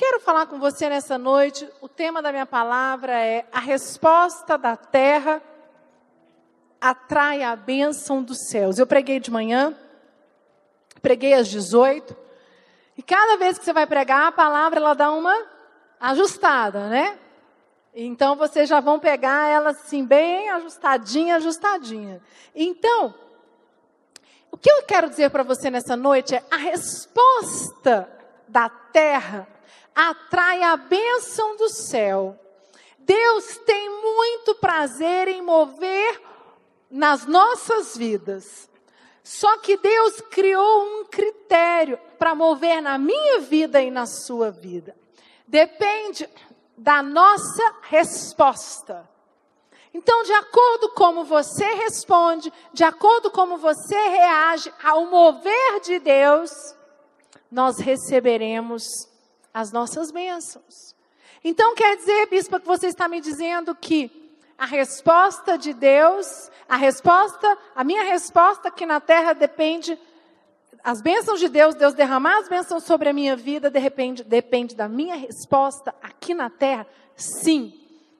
quero falar com você nessa noite. O tema da minha palavra é a resposta da terra atrai a bênção dos céus. Eu preguei de manhã, preguei às 18, e cada vez que você vai pregar, a palavra ela dá uma ajustada, né? Então vocês já vão pegar ela assim, bem ajustadinha, ajustadinha. Então, o que eu quero dizer para você nessa noite é a resposta da terra atrai a bênção do céu. Deus tem muito prazer em mover nas nossas vidas. Só que Deus criou um critério para mover na minha vida e na sua vida. Depende da nossa resposta. Então, de acordo como você responde, de acordo como você reage ao mover de Deus, nós receberemos as nossas bênçãos. Então, quer dizer, bispa, que você está me dizendo que a resposta de Deus, a resposta, a minha resposta aqui na terra depende, as bênçãos de Deus, Deus derramar as bênçãos sobre a minha vida, depende, depende da minha resposta aqui na terra? Sim.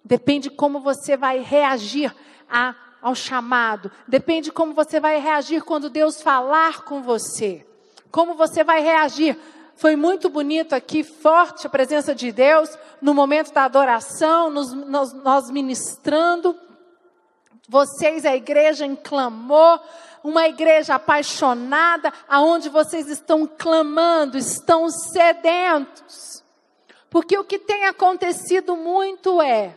Depende como você vai reagir a, ao chamado. Depende como você vai reagir quando Deus falar com você. Como você vai reagir foi muito bonito aqui, forte a presença de Deus no momento da adoração, nos, nós, nós ministrando. Vocês, a igreja em clamor, uma igreja apaixonada, aonde vocês estão clamando, estão sedentos. Porque o que tem acontecido muito é,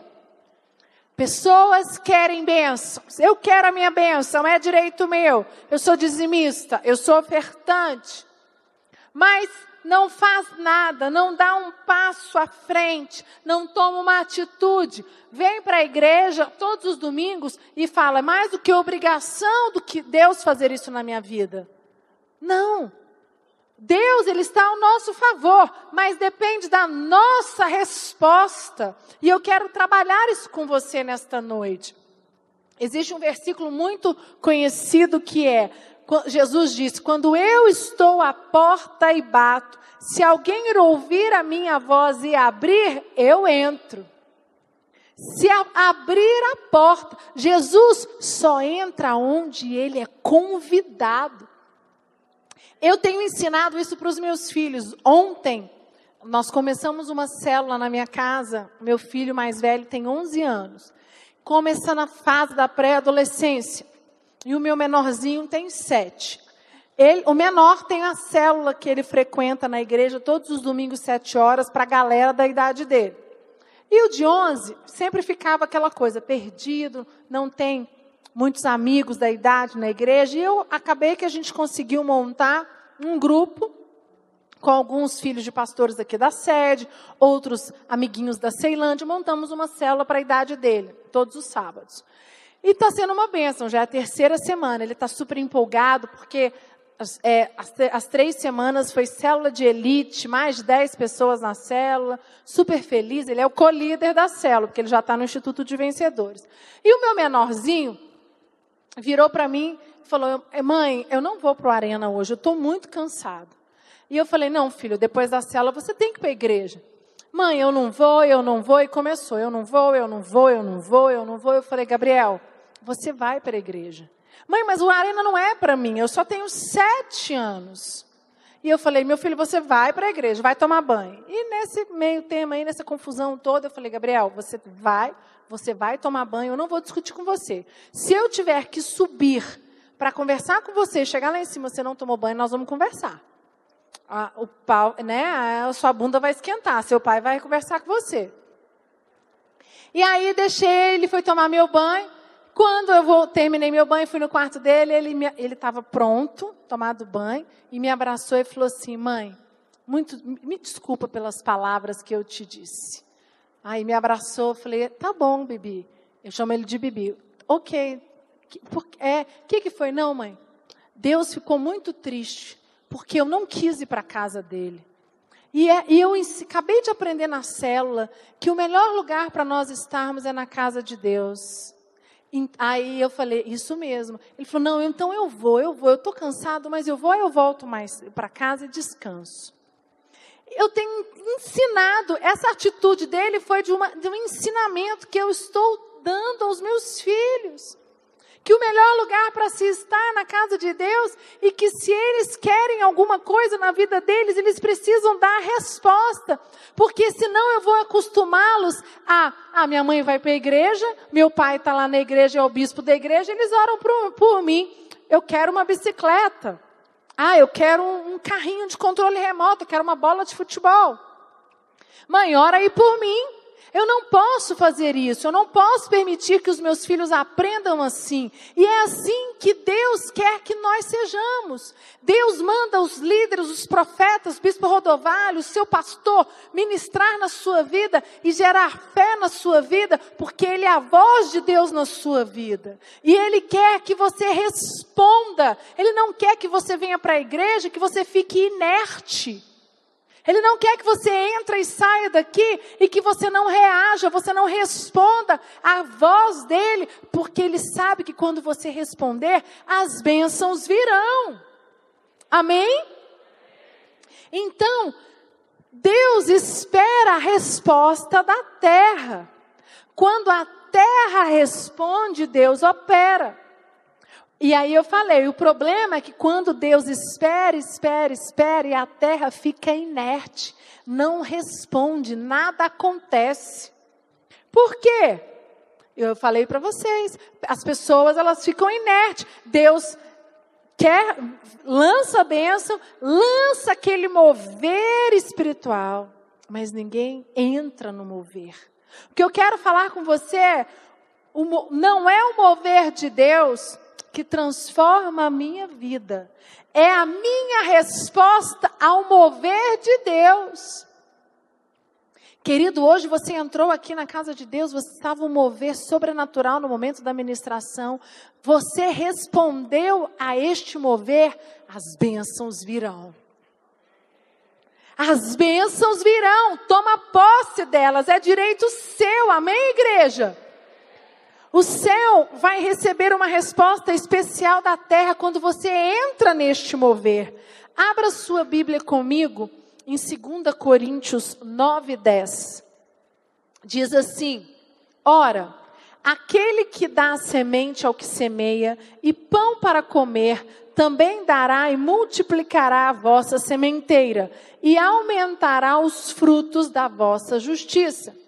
pessoas querem bênçãos, eu quero a minha bênção, é direito meu, eu sou dizimista, eu sou ofertante. Mas não faz nada, não dá um passo à frente, não toma uma atitude, vem para a igreja todos os domingos e fala mais do que obrigação do que Deus fazer isso na minha vida. Não. Deus, ele está ao nosso favor, mas depende da nossa resposta. E eu quero trabalhar isso com você nesta noite. Existe um versículo muito conhecido que é: Jesus disse: Quando eu estou à porta e bato, se alguém ouvir a minha voz e abrir, eu entro. Se a, abrir a porta, Jesus só entra onde ele é convidado. Eu tenho ensinado isso para os meus filhos. Ontem, nós começamos uma célula na minha casa. Meu filho mais velho tem 11 anos. Começando a fase da pré-adolescência. E o meu menorzinho tem sete. Ele, o menor tem a célula que ele frequenta na igreja todos os domingos, sete horas, para a galera da idade dele. E o de onze sempre ficava aquela coisa, perdido, não tem muitos amigos da idade na igreja. E eu acabei que a gente conseguiu montar um grupo com alguns filhos de pastores aqui da sede, outros amiguinhos da Ceilândia, montamos uma célula para a idade dele, todos os sábados. E está sendo uma bênção, já é a terceira semana. Ele está super empolgado, porque é, as, as, três semanas foi célula de elite, mais de dez pessoas na célula, super feliz. Ele é o co-líder da célula, porque ele já está no Instituto de Vencedores. E o meu menorzinho virou para mim e falou: Mãe, eu não vou para o Arena hoje, eu estou muito cansado. E eu falei: Não, filho, depois da célula você tem que ir para a igreja. Mãe, eu não vou, eu não vou. E começou: Eu não vou, eu não vou, eu não vou, eu não vou. Eu falei: Gabriel você vai para a igreja. Mãe, mas o Arena não é para mim, eu só tenho sete anos. E eu falei, meu filho, você vai para a igreja, vai tomar banho. E nesse meio tema aí, nessa confusão toda, eu falei, Gabriel, você vai, você vai tomar banho, eu não vou discutir com você. Se eu tiver que subir para conversar com você, chegar lá em cima, você não tomou banho, nós vamos conversar. O pau, né, a sua bunda vai esquentar, seu pai vai conversar com você. E aí deixei, ele foi tomar meu banho. Quando eu vou, terminei meu banho, fui no quarto dele, ele estava pronto, tomado banho, e me abraçou e falou assim: Mãe, muito, me desculpa pelas palavras que eu te disse. Aí me abraçou, falei: Tá bom, Bibi. Eu chamo ele de Bibi. Ok. O é, que, que foi? Não, mãe. Deus ficou muito triste, porque eu não quis ir para a casa dele. E, é, e, eu acabei de aprender na célula que o melhor lugar para nós estarmos é na casa de Deus. Aí eu falei, isso mesmo. Ele falou, não, então eu vou, eu vou, eu estou cansado, mas eu vou, eu volto mais para casa e descanso. eu tenho ensinado, essa atitude dele foi de, uma, de um ensinamento que eu estou dando aos meus filhos que o melhor lugar para se estar na casa de Deus e que se eles querem alguma coisa na vida deles, eles precisam dar a resposta, porque senão eu vou acostumá-los a, ah, minha mãe vai para a igreja, meu pai está lá na igreja, é o bispo da igreja, eles oram por, por mim, eu quero uma bicicleta, ah, eu quero um, um carrinho de controle remoto, eu quero uma bola de futebol. Mãe, ora aí por mim. Eu não posso fazer isso, eu não posso permitir que os meus filhos aprendam assim. E é assim que Deus quer que nós sejamos. Deus manda os líderes, os profetas, o bispo Rodovalho, o seu pastor, ministrar na sua vida e gerar fé na sua vida, porque Ele é a voz de Deus na sua vida. E Ele quer que você responda. Ele não quer que você venha para a igreja, que você fique inerte. Ele não quer que você entre e saia daqui e que você não reaja, você não responda à voz dele, porque ele sabe que quando você responder, as bênçãos virão. Amém? Então, Deus espera a resposta da terra. Quando a terra responde, Deus opera. E aí eu falei, o problema é que quando Deus espera, espera, espera e a terra fica inerte, não responde, nada acontece. Por quê? Eu falei para vocês, as pessoas elas ficam inertes. Deus quer lança a bênção, lança aquele mover espiritual, mas ninguém entra no mover. O que eu quero falar com você é, não é o mover de Deus que transforma a minha vida. É a minha resposta ao mover de Deus. Querido, hoje você entrou aqui na casa de Deus, você estava um mover sobrenatural no momento da ministração. Você respondeu a este mover, as bênçãos virão. As bênçãos virão, toma posse delas, é direito seu, amém, igreja? O céu vai receber uma resposta especial da terra quando você entra neste mover. Abra sua Bíblia comigo em 2 Coríntios 9, 10. Diz assim: Ora, aquele que dá semente ao que semeia e pão para comer, também dará e multiplicará a vossa sementeira e aumentará os frutos da vossa justiça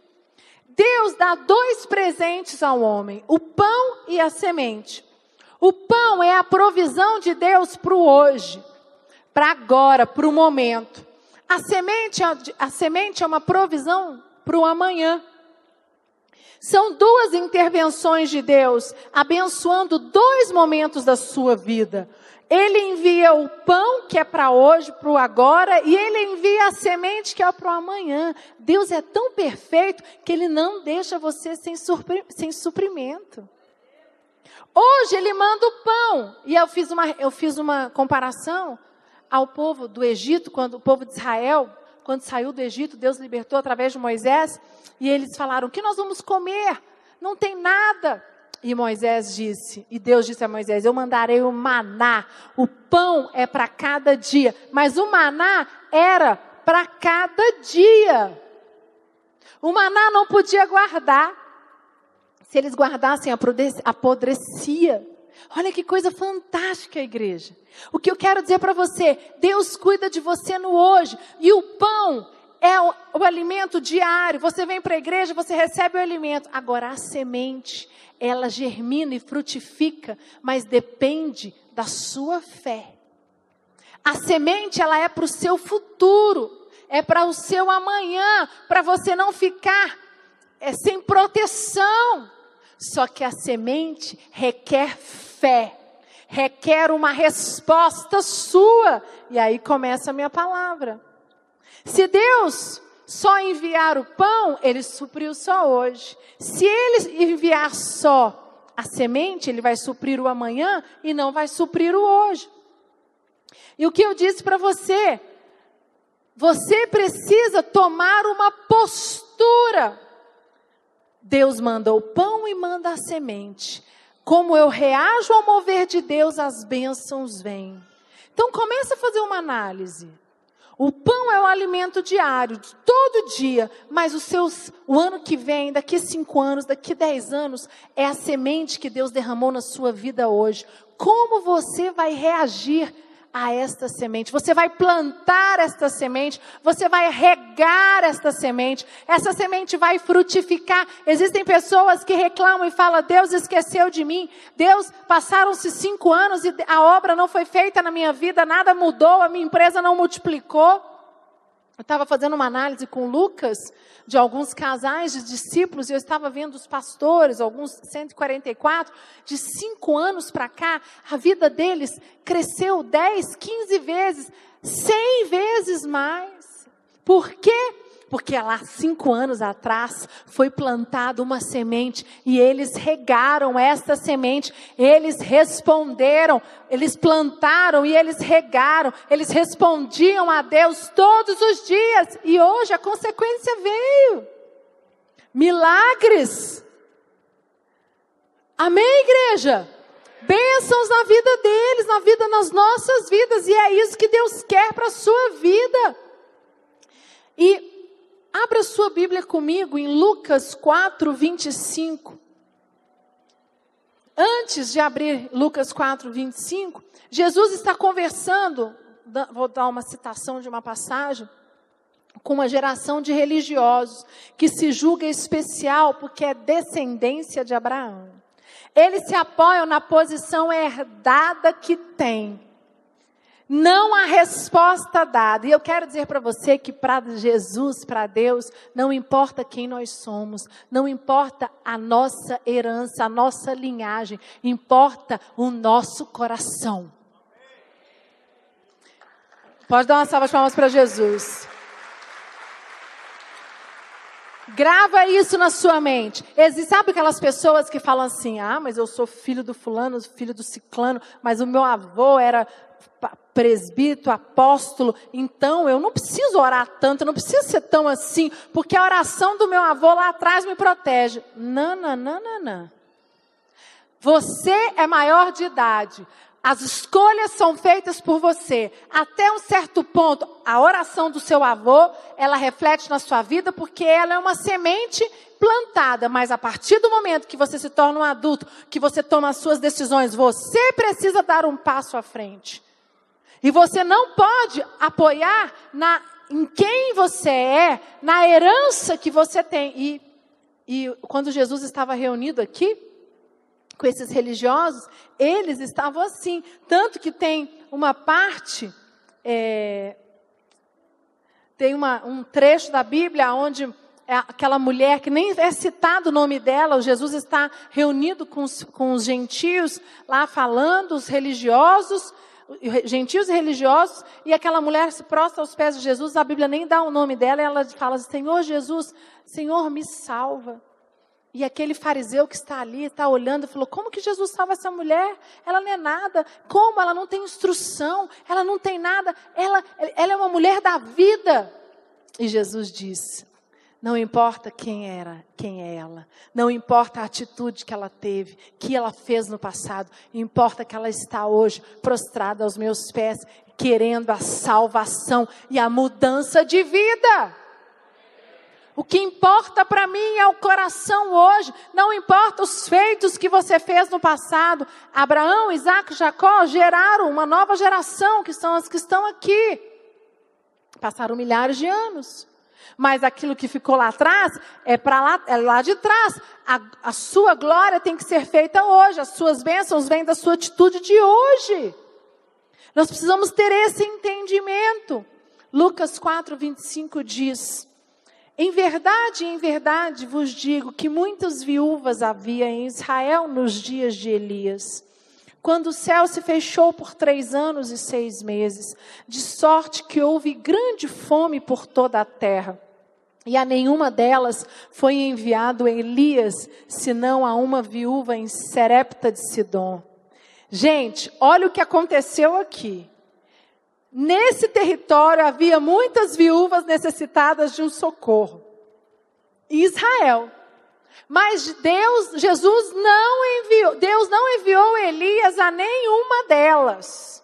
Deus dá dois presentes ao homem: o pão e a semente. O pão é a provisão de Deus para o hoje, para agora, para o momento. A semente, a semente é uma provisão para o amanhã. São duas intervenções de Deus abençoando dois momentos da sua vida. Ele envia o pão, que é para hoje, para o agora, e ele envia a semente, que é para o amanhã. Deus é tão perfeito que ele não deixa você sem, sem suprimento. Hoje ele manda o pão. E eu fiz, uma, eu fiz uma comparação ao povo do Egito, quando o povo de Israel, quando saiu do Egito, Deus libertou através de Moisés, e eles falaram: o que nós vamos comer? Não tem nada. E Moisés disse, e Deus disse a Moisés: Eu mandarei o maná. O pão é para cada dia, mas o maná era para cada dia. O maná não podia guardar. Se eles guardassem, apodrecia. Olha que coisa fantástica, igreja. O que eu quero dizer para você: Deus cuida de você no hoje. E o pão é o, o alimento diário. Você vem para a igreja, você recebe o alimento. Agora, a semente ela germina e frutifica, mas depende da sua fé. A semente, ela é para o seu futuro, é para o seu amanhã, para você não ficar é, sem proteção. Só que a semente requer fé, requer uma resposta sua. E aí começa a minha palavra. Se Deus só enviar o pão, ele supriu só hoje. Se ele enviar só a semente, ele vai suprir o amanhã e não vai suprir o hoje. E o que eu disse para você? Você precisa tomar uma postura. Deus manda o pão e manda a semente. Como eu reajo ao mover de Deus, as bênçãos vêm. Então comece a fazer uma análise. O pão é o alimento diário, todo dia, mas os seus, o ano que vem, daqui cinco anos, daqui dez anos, é a semente que Deus derramou na sua vida hoje. Como você vai reagir a esta semente. Você vai plantar esta semente, você vai regar esta semente, essa semente vai frutificar. Existem pessoas que reclamam e falam: Deus esqueceu de mim, Deus, passaram-se cinco anos e a obra não foi feita na minha vida, nada mudou, a minha empresa não multiplicou. Eu estava fazendo uma análise com Lucas de alguns casais de discípulos e eu estava vendo os pastores, alguns 144, de cinco anos para cá, a vida deles cresceu 10, 15 vezes, 100 vezes mais. Por quê? Porque lá cinco anos atrás foi plantada uma semente e eles regaram esta semente, eles responderam, eles plantaram e eles regaram, eles respondiam a Deus todos os dias e hoje a consequência veio. Milagres. Amém, igreja? Bênçãos na vida deles, na vida, nas nossas vidas, e é isso que Deus quer para a sua vida. E Abra sua Bíblia comigo em Lucas 4, 25. Antes de abrir Lucas 4, 25, Jesus está conversando, vou dar uma citação de uma passagem, com uma geração de religiosos que se julga especial porque é descendência de Abraão. Eles se apoiam na posição herdada que tem não há resposta dada. E eu quero dizer para você que para Jesus, para Deus, não importa quem nós somos, não importa a nossa herança, a nossa linhagem, importa o nosso coração. Pode dar uma salva de palmas para Jesus. Grava isso na sua mente. Existe, sabe aquelas pessoas que falam assim: ah, mas eu sou filho do fulano, filho do ciclano, mas o meu avô era presbítero, apóstolo, então eu não preciso orar tanto, eu não preciso ser tão assim, porque a oração do meu avô lá atrás me protege. Não, não, não, não, não. Você é maior de idade. As escolhas são feitas por você. Até um certo ponto, a oração do seu avô, ela reflete na sua vida porque ela é uma semente plantada, mas a partir do momento que você se torna um adulto, que você toma as suas decisões, você precisa dar um passo à frente. E você não pode apoiar na, em quem você é, na herança que você tem. E, e quando Jesus estava reunido aqui, com esses religiosos, eles estavam assim. Tanto que tem uma parte, é, tem uma, um trecho da Bíblia onde é aquela mulher que nem é citado o nome dela, Jesus está reunido com os, com os gentios lá falando, os religiosos, gentios e religiosos, e aquela mulher se prostra aos pés de Jesus, a Bíblia nem dá o nome dela, ela fala assim, Senhor Jesus, Senhor me salva. E aquele fariseu que está ali, está olhando, falou: Como que Jesus salva essa mulher? Ela não é nada. Como? Ela não tem instrução, ela não tem nada. Ela, ela é uma mulher da vida. E Jesus disse: não importa quem era, quem é ela. Não importa a atitude que ela teve, que ela fez no passado. Importa que ela está hoje prostrada aos meus pés, querendo a salvação e a mudança de vida. O que importa para mim é o coração hoje. Não importa os feitos que você fez no passado. Abraão, Isaac, Jacó geraram uma nova geração, que são as que estão aqui. Passaram milhares de anos. Mas aquilo que ficou lá atrás é para lá, é lá de trás. A, a sua glória tem que ser feita hoje. As suas bênçãos vêm da sua atitude de hoje. Nós precisamos ter esse entendimento. Lucas 4, 25 diz: Em verdade, em verdade vos digo que muitas viúvas havia em Israel nos dias de Elias quando o céu se fechou por três anos e seis meses, de sorte que houve grande fome por toda a terra. E a nenhuma delas foi enviado Elias, senão a uma viúva em Serepta de Sidom. Gente, olha o que aconteceu aqui. Nesse território havia muitas viúvas necessitadas de um socorro. Israel mas Deus, Jesus não enviou, Deus não enviou Elias a nenhuma delas.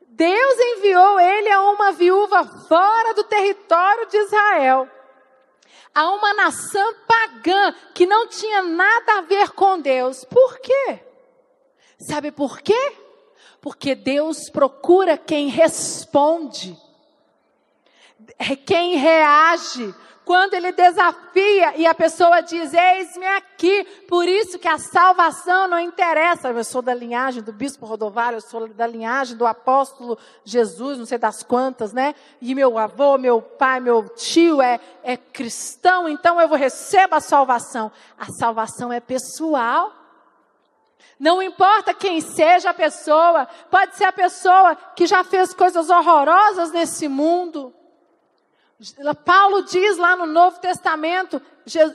Deus enviou ele a uma viúva fora do território de Israel, a uma nação pagã que não tinha nada a ver com Deus. Por quê? Sabe por quê? Porque Deus procura quem responde, quem reage, quando ele desafia e a pessoa diz: Eis-me aqui. Por isso que a salvação não interessa. Eu sou da linhagem do bispo Rodovalho, eu sou da linhagem do apóstolo Jesus, não sei das quantas, né? E meu avô, meu pai, meu tio é, é cristão, então eu vou receber a salvação. A salvação é pessoal. Não importa quem seja a pessoa, pode ser a pessoa que já fez coisas horrorosas nesse mundo Paulo diz lá no Novo Testamento: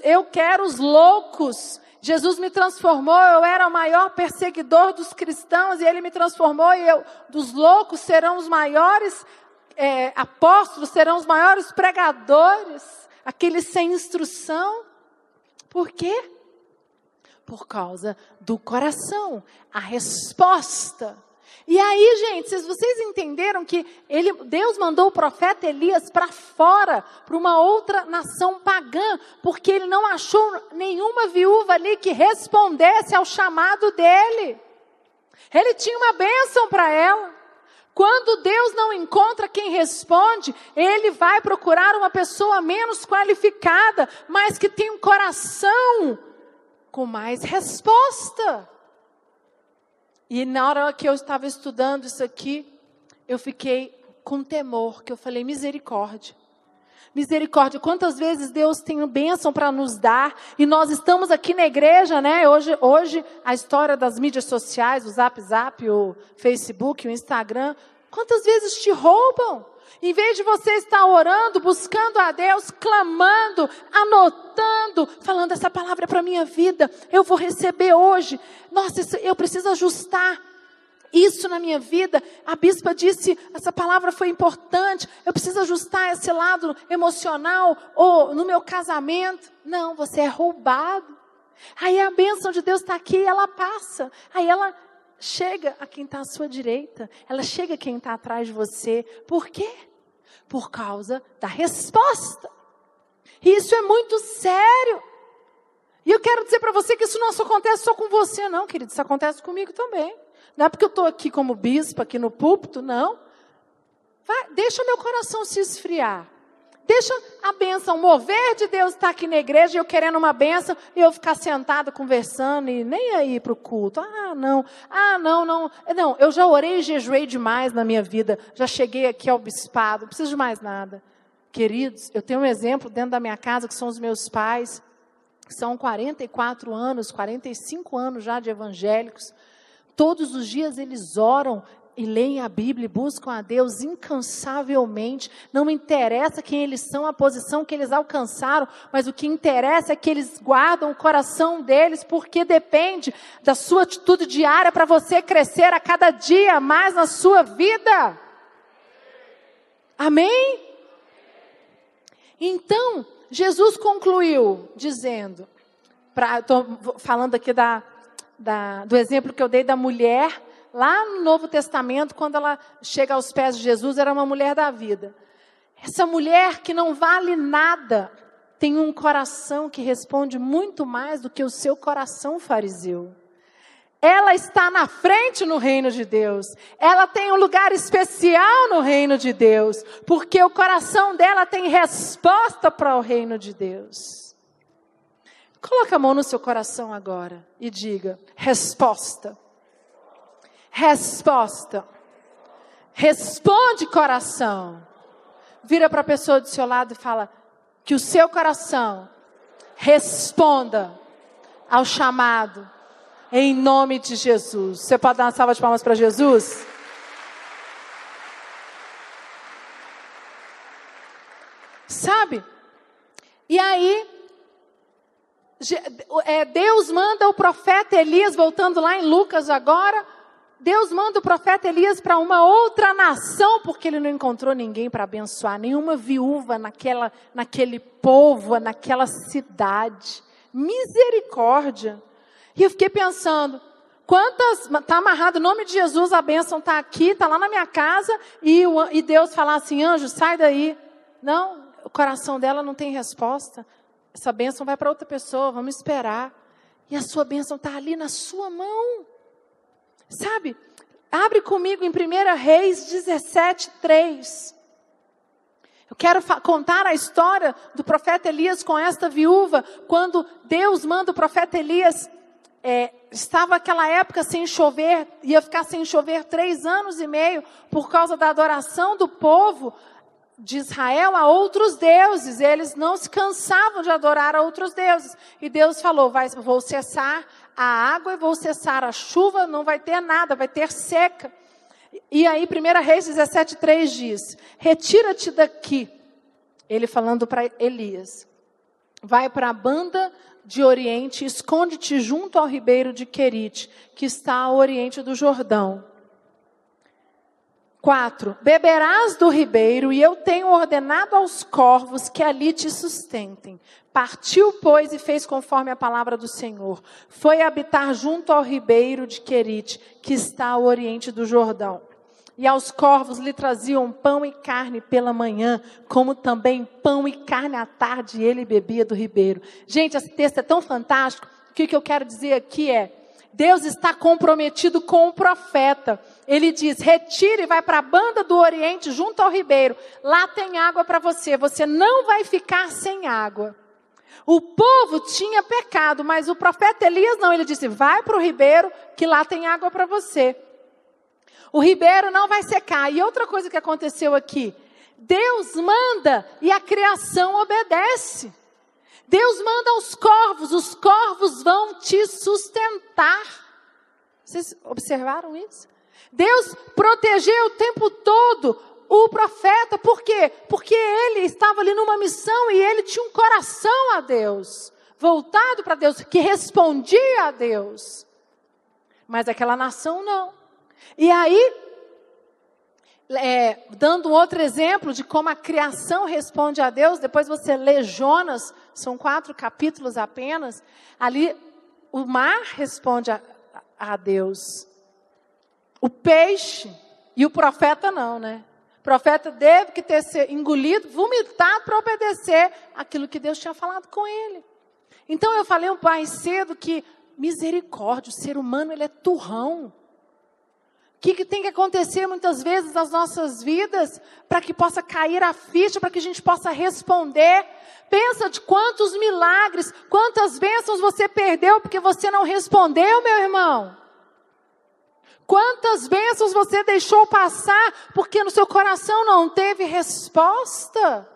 eu quero os loucos. Jesus me transformou, eu era o maior perseguidor dos cristãos e ele me transformou e eu, dos loucos serão os maiores é, apóstolos, serão os maiores pregadores, aqueles sem instrução. Por quê? Por causa do coração, a resposta e aí, gente, vocês entenderam que ele, Deus mandou o profeta Elias para fora, para uma outra nação pagã, porque ele não achou nenhuma viúva ali que respondesse ao chamado dele. Ele tinha uma bênção para ela. Quando Deus não encontra quem responde, ele vai procurar uma pessoa menos qualificada, mas que tem um coração com mais resposta. E na hora que eu estava estudando isso aqui, eu fiquei com temor, que eu falei, misericórdia. Misericórdia, quantas vezes Deus tem bênção para nos dar e nós estamos aqui na igreja, né? Hoje, hoje a história das mídias sociais, o Zap Zap, o Facebook, o Instagram, quantas vezes te roubam? Em vez de você estar orando, buscando a Deus, clamando, anotando, falando essa palavra é para minha vida, eu vou receber hoje. Nossa, eu preciso ajustar isso na minha vida. A bispa disse, essa palavra foi importante. Eu preciso ajustar esse lado emocional ou no meu casamento. Não, você é roubado. Aí a bênção de Deus está aqui e ela passa. Aí ela chega a quem está à sua direita. Ela chega a quem está atrás de você. Por quê? Por causa da resposta. E isso é muito sério. E eu quero dizer para você que isso não só acontece só com você, não, querido. Isso acontece comigo também. Não é porque eu estou aqui como bispo, aqui no púlpito, não. Vai, deixa meu coração se esfriar. Deixa a bênção, mover de Deus estar aqui na igreja, eu querendo uma bênção, e eu ficar sentada conversando e nem aí para o culto. Ah, não. Ah, não, não. Não, eu já orei e jejuei demais na minha vida. Já cheguei aqui ao bispado, não preciso de mais nada. Queridos, eu tenho um exemplo dentro da minha casa, que são os meus pais, que são 44 anos, 45 anos já de evangélicos. Todos os dias eles oram e leem a Bíblia e buscam a Deus incansavelmente. Não interessa quem eles são, a posição que eles alcançaram, mas o que interessa é que eles guardam o coração deles, porque depende da sua atitude diária para você crescer a cada dia mais na sua vida. Amém? Então, Jesus concluiu dizendo, estou falando aqui da, da, do exemplo que eu dei da mulher lá no Novo Testamento, quando ela chega aos pés de Jesus, era uma mulher da vida. Essa mulher que não vale nada, tem um coração que responde muito mais do que o seu coração fariseu. Ela está na frente no reino de Deus. Ela tem um lugar especial no reino de Deus, porque o coração dela tem resposta para o reino de Deus. Coloque a mão no seu coração agora e diga: resposta. Resposta. Responde, coração. Vira para a pessoa do seu lado e fala: que o seu coração responda ao chamado, em nome de Jesus. Você pode dar uma salva de palmas para Jesus? Sabe? E aí, é, Deus manda o profeta Elias, voltando lá em Lucas agora, Deus manda o profeta Elias para uma outra nação, porque ele não encontrou ninguém para abençoar, nenhuma viúva naquela, naquele povo, naquela cidade. Misericórdia. E eu fiquei pensando, Quantas, está amarrado o nome de Jesus, a bênção está aqui, está lá na minha casa, e, o, e Deus falar assim, anjo, sai daí. Não, o coração dela não tem resposta. Essa bênção vai para outra pessoa, vamos esperar. E a sua bênção está ali na sua mão. Sabe? Abre comigo em 1 Reis 17, 3. Eu quero contar a história do profeta Elias com esta viúva, quando Deus manda o profeta Elias é, estava aquela época sem chover, ia ficar sem chover três anos e meio por causa da adoração do povo de Israel a outros deuses. Eles não se cansavam de adorar a outros deuses. E Deus falou: vai, vou cessar a água e vou cessar a chuva, não vai ter nada, vai ter seca. E aí, 1 Reis 17,3 diz: Retira-te daqui. Ele falando para Elias: Vai para a banda de Oriente, esconde-te junto ao ribeiro de Querite, que está ao oriente do Jordão. 4. Beberás do ribeiro, e eu tenho ordenado aos corvos que ali te sustentem. Partiu, pois, e fez conforme a palavra do Senhor. Foi habitar junto ao ribeiro de Querite, que está ao oriente do Jordão. E aos corvos lhe traziam pão e carne pela manhã, como também pão e carne à tarde, ele bebia do ribeiro. Gente, esse texto é tão fantástico, que o que eu quero dizer aqui é, Deus está comprometido com o profeta. Ele diz: retire e vai para a banda do Oriente, junto ao ribeiro. Lá tem água para você. Você não vai ficar sem água. O povo tinha pecado, mas o profeta Elias não. Ele disse: vai para o ribeiro, que lá tem água para você. O ribeiro não vai secar. E outra coisa que aconteceu aqui: Deus manda e a criação obedece. Deus manda os corvos, os corvos vão te sustentar. Vocês observaram isso? Deus protegeu o tempo todo o profeta, por quê? Porque ele estava ali numa missão e ele tinha um coração a Deus, voltado para Deus, que respondia a Deus. Mas aquela nação não. E aí, é, dando outro exemplo de como a criação responde a Deus, depois você lê Jonas, são quatro capítulos apenas, ali o mar responde a, a Deus. O peixe e o profeta não, né? O profeta deve que ter sido engolido, vomitado para obedecer aquilo que Deus tinha falado com ele. Então eu falei um pai cedo que misericórdia, o ser humano ele é turrão. O que, que, tem que acontecer muitas vezes nas nossas vidas para que possa cair a ficha, para que a gente possa responder? Pensa de quantos milagres, quantas bênçãos você perdeu porque você não respondeu, meu irmão. Quantas bênçãos você deixou passar porque no seu coração não teve resposta?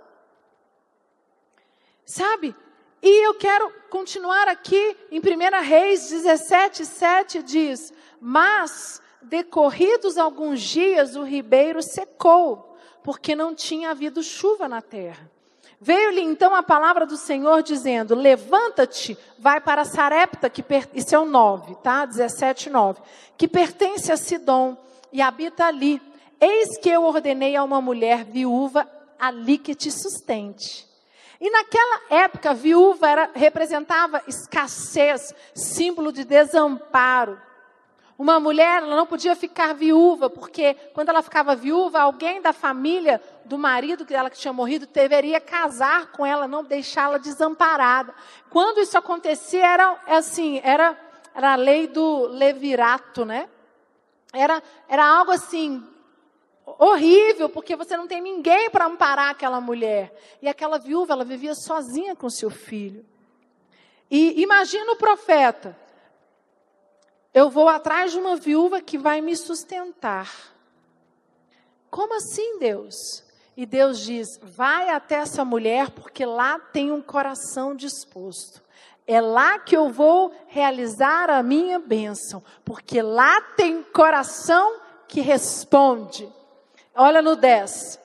Sabe? E eu quero continuar aqui em 1 Reis 17, 7 diz: Mas decorridos alguns dias, o ribeiro secou, porque não tinha havido chuva na terra. Veio-lhe então a palavra do Senhor dizendo: Levanta-te, vai para Sarepta, que per... isso é o 9, tá? 17, 9, que pertence a Sidom e habita ali. Eis que eu ordenei a uma mulher viúva ali que te sustente. E naquela época, viúva era, representava escassez, símbolo de desamparo. Uma mulher ela não podia ficar viúva, porque quando ela ficava viúva, alguém da família do marido dela que tinha morrido deveria casar com ela, não deixá-la desamparada. Quando isso acontecia, era assim, era, era a lei do levirato, né? Era, era algo assim, horrível, porque você não tem ninguém para amparar aquela mulher. E aquela viúva, ela vivia sozinha com seu filho. E imagina o profeta, eu vou atrás de uma viúva que vai me sustentar. Como assim, Deus? E Deus diz: vai até essa mulher, porque lá tem um coração disposto. É lá que eu vou realizar a minha bênção, porque lá tem coração que responde. Olha no 10.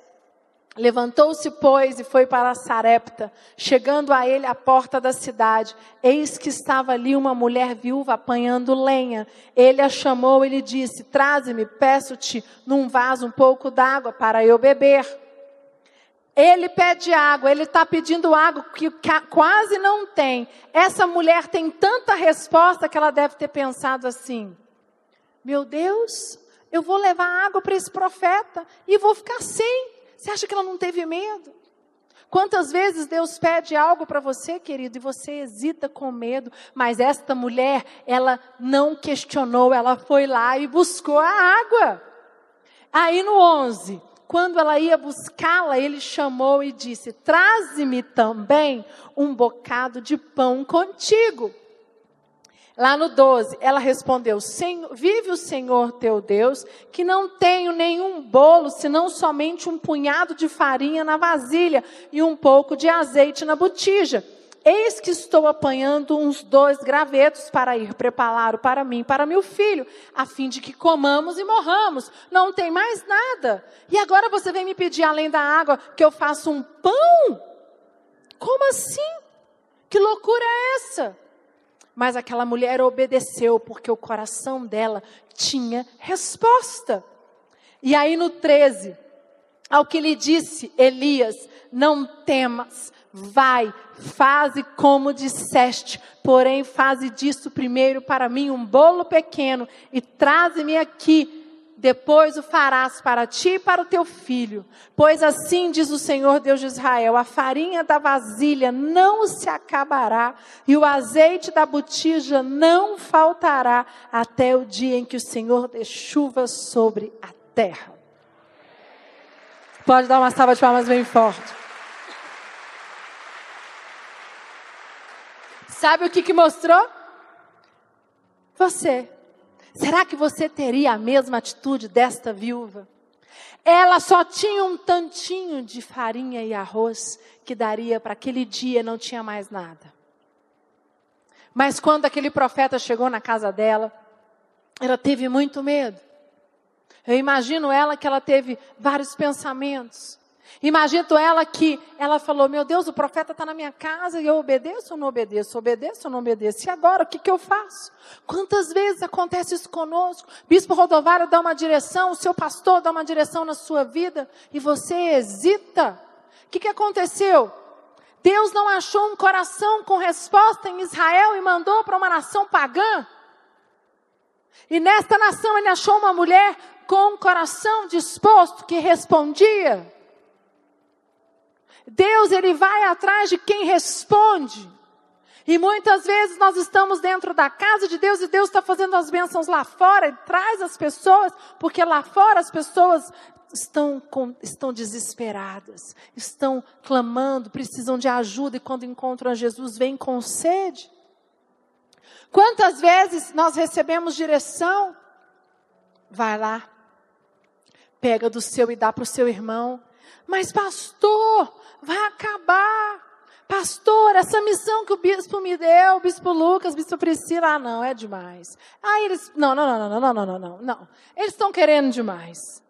Levantou-se, pois, e foi para Sarepta. Chegando a ele à porta da cidade, eis que estava ali uma mulher viúva apanhando lenha. Ele a chamou e lhe disse: Traze-me, peço-te, num vaso um pouco d'água para eu beber. Ele pede água, ele está pedindo água que quase não tem. Essa mulher tem tanta resposta que ela deve ter pensado assim: Meu Deus, eu vou levar água para esse profeta e vou ficar sem. Você acha que ela não teve medo? Quantas vezes Deus pede algo para você, querido, e você hesita com medo, mas esta mulher, ela não questionou, ela foi lá e buscou a água. Aí no 11, quando ela ia buscá-la, ele chamou e disse: Traze-me também um bocado de pão contigo. Lá no 12, ela respondeu: Vive o Senhor teu Deus, que não tenho nenhum bolo, senão somente um punhado de farinha na vasilha e um pouco de azeite na botija. Eis que estou apanhando uns dois gravetos para ir prepará-lo para mim, para meu filho, a fim de que comamos e morramos. Não tem mais nada. E agora você vem me pedir, além da água, que eu faça um pão? Como assim? Que loucura é essa? Mas aquela mulher obedeceu porque o coração dela tinha resposta. E aí no 13, ao que lhe disse Elias: Não temas, vai, faze como disseste, porém faze disso primeiro para mim um bolo pequeno e traze-me aqui depois o farás para ti e para o teu filho. Pois assim diz o Senhor Deus de Israel: a farinha da vasilha não se acabará, e o azeite da botija não faltará, até o dia em que o Senhor dê chuva sobre a terra. Pode dar uma salva de palmas bem forte. Sabe o que, que mostrou? Você Será que você teria a mesma atitude desta viúva? Ela só tinha um tantinho de farinha e arroz que daria para aquele dia, não tinha mais nada. Mas quando aquele profeta chegou na casa dela, ela teve muito medo. Eu imagino ela que ela teve vários pensamentos. Imagino ela que ela falou: Meu Deus, o profeta está na minha casa e eu obedeço ou não obedeço? Obedeço ou não obedeço? E agora, o que, que eu faço? Quantas vezes acontece isso conosco? Bispo Rodovário dá uma direção, o seu pastor dá uma direção na sua vida e você hesita. O que, que aconteceu? Deus não achou um coração com resposta em Israel e mandou para uma nação pagã. E nesta nação ele achou uma mulher com um coração disposto que respondia. Deus, ele vai atrás de quem responde. E muitas vezes nós estamos dentro da casa de Deus e Deus está fazendo as bênçãos lá fora e traz as pessoas, porque lá fora as pessoas estão, com, estão desesperadas, estão clamando, precisam de ajuda e quando encontram Jesus vem com sede. Quantas vezes nós recebemos direção? Vai lá, pega do seu e dá para o seu irmão. Mas pastor, vai acabar. Pastor, essa missão que o bispo me deu, o bispo Lucas, o bispo Priscila, ah, não, é demais. Aí eles, não, não, não, não, não, não, não, não, não. Eles estão querendo demais.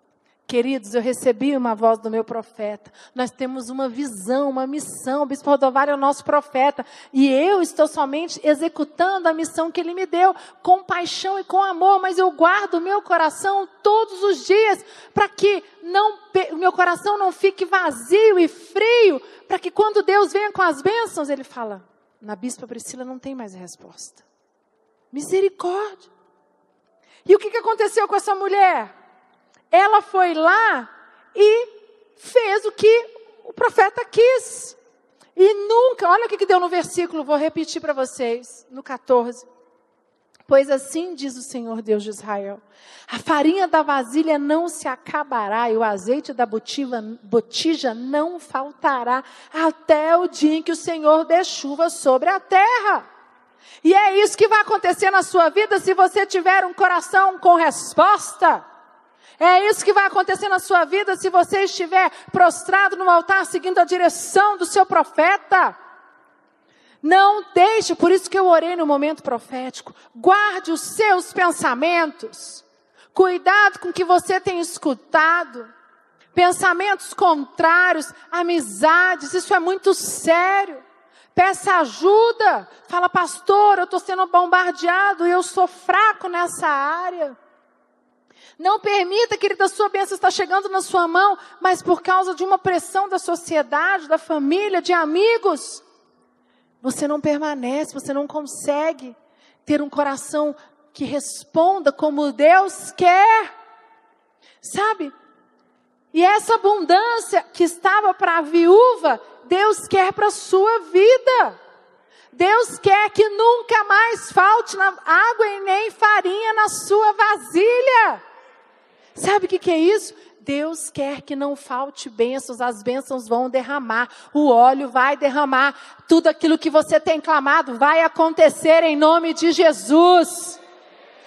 Queridos, eu recebi uma voz do meu profeta. Nós temos uma visão, uma missão. O bispo Rodovário é o nosso profeta. E eu estou somente executando a missão que ele me deu, com paixão e com amor. Mas eu guardo o meu coração todos os dias, para que não, o meu coração não fique vazio e frio. Para que quando Deus venha com as bênçãos, ele fala: na bispa Priscila não tem mais resposta. Misericórdia. E o que aconteceu com essa mulher? Ela foi lá e fez o que o profeta quis. E nunca, olha o que deu no versículo, vou repetir para vocês, no 14. Pois assim diz o Senhor Deus de Israel: a farinha da vasilha não se acabará e o azeite da botija, botija não faltará até o dia em que o Senhor dê chuva sobre a terra. E é isso que vai acontecer na sua vida se você tiver um coração com resposta. É isso que vai acontecer na sua vida se você estiver prostrado no altar seguindo a direção do seu profeta. Não deixe, por isso que eu orei no momento profético. Guarde os seus pensamentos. Cuidado com o que você tem escutado. Pensamentos contrários, amizades, isso é muito sério. Peça ajuda. Fala, pastor, eu estou sendo bombardeado e eu sou fraco nessa área. Não permita, querida, a sua bênção está chegando na sua mão, mas por causa de uma pressão da sociedade, da família, de amigos, você não permanece, você não consegue ter um coração que responda como Deus quer. Sabe? E essa abundância que estava para a viúva, Deus quer para a sua vida. Deus quer que nunca mais falte água e nem farinha na sua vasilha. Sabe o que, que é isso? Deus quer que não falte bênçãos, as bênçãos vão derramar, o óleo vai derramar, tudo aquilo que você tem clamado vai acontecer em nome de Jesus.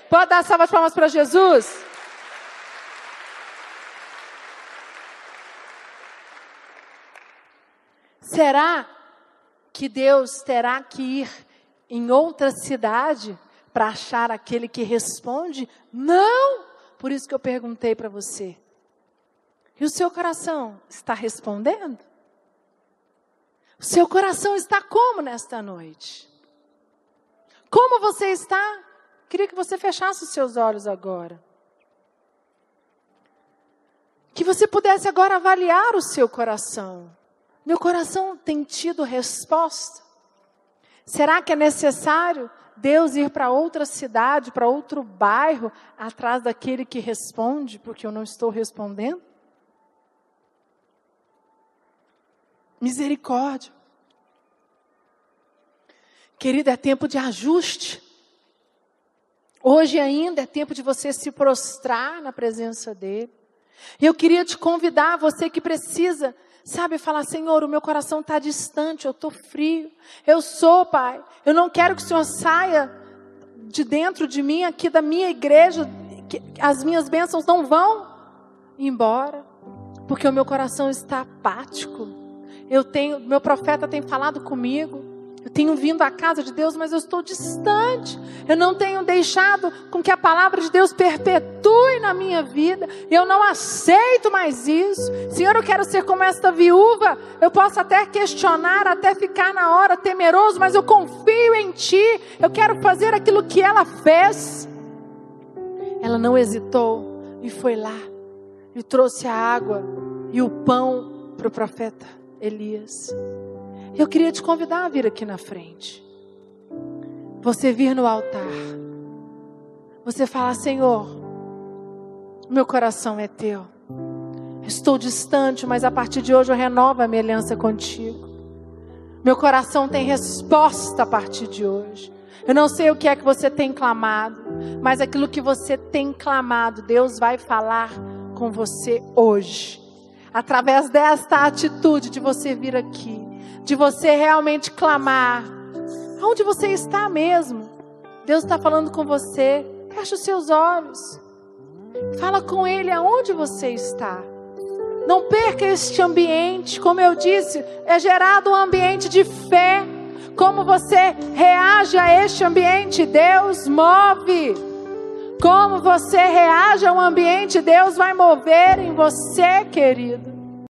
Pode dar salva de palmas para Jesus? Será que Deus terá que ir em outra cidade para achar aquele que responde? Não! Por isso que eu perguntei para você. E o seu coração está respondendo? O seu coração está como nesta noite? Como você está? Queria que você fechasse os seus olhos agora. Que você pudesse agora avaliar o seu coração. Meu coração tem tido resposta? Será que é necessário Deus ir para outra cidade, para outro bairro, atrás daquele que responde, porque eu não estou respondendo? Misericórdia. Querido, é tempo de ajuste. Hoje ainda é tempo de você se prostrar na presença dEle. Eu queria te convidar, você que precisa, sabe, falar: Senhor, o meu coração está distante, eu estou frio. Eu sou, Pai. Eu não quero que o Senhor saia de dentro de mim, aqui da minha igreja, as minhas bênçãos não vão embora, porque o meu coração está apático. Eu tenho, meu profeta tem falado comigo. Eu tenho vindo à casa de Deus, mas eu estou distante. Eu não tenho deixado com que a palavra de Deus perpetue na minha vida. Eu não aceito mais isso. Senhor, eu quero ser como esta viúva. Eu posso até questionar, até ficar na hora temeroso, mas eu confio em Ti. Eu quero fazer aquilo que ela fez. Ela não hesitou e foi lá e trouxe a água e o pão para o profeta. Elias. Eu queria te convidar a vir aqui na frente. Você vir no altar. Você fala, Senhor, meu coração é teu. Estou distante, mas a partir de hoje eu renovo a minha aliança contigo. Meu coração tem resposta a partir de hoje. Eu não sei o que é que você tem clamado, mas aquilo que você tem clamado, Deus vai falar com você hoje através desta atitude de você vir aqui, de você realmente clamar, aonde você está mesmo. Deus está falando com você. Feche os seus olhos. Fala com Ele aonde você está. Não perca este ambiente. Como eu disse, é gerado um ambiente de fé. Como você reage a este ambiente, Deus move. Como você reage a um ambiente, Deus vai mover em você, querido.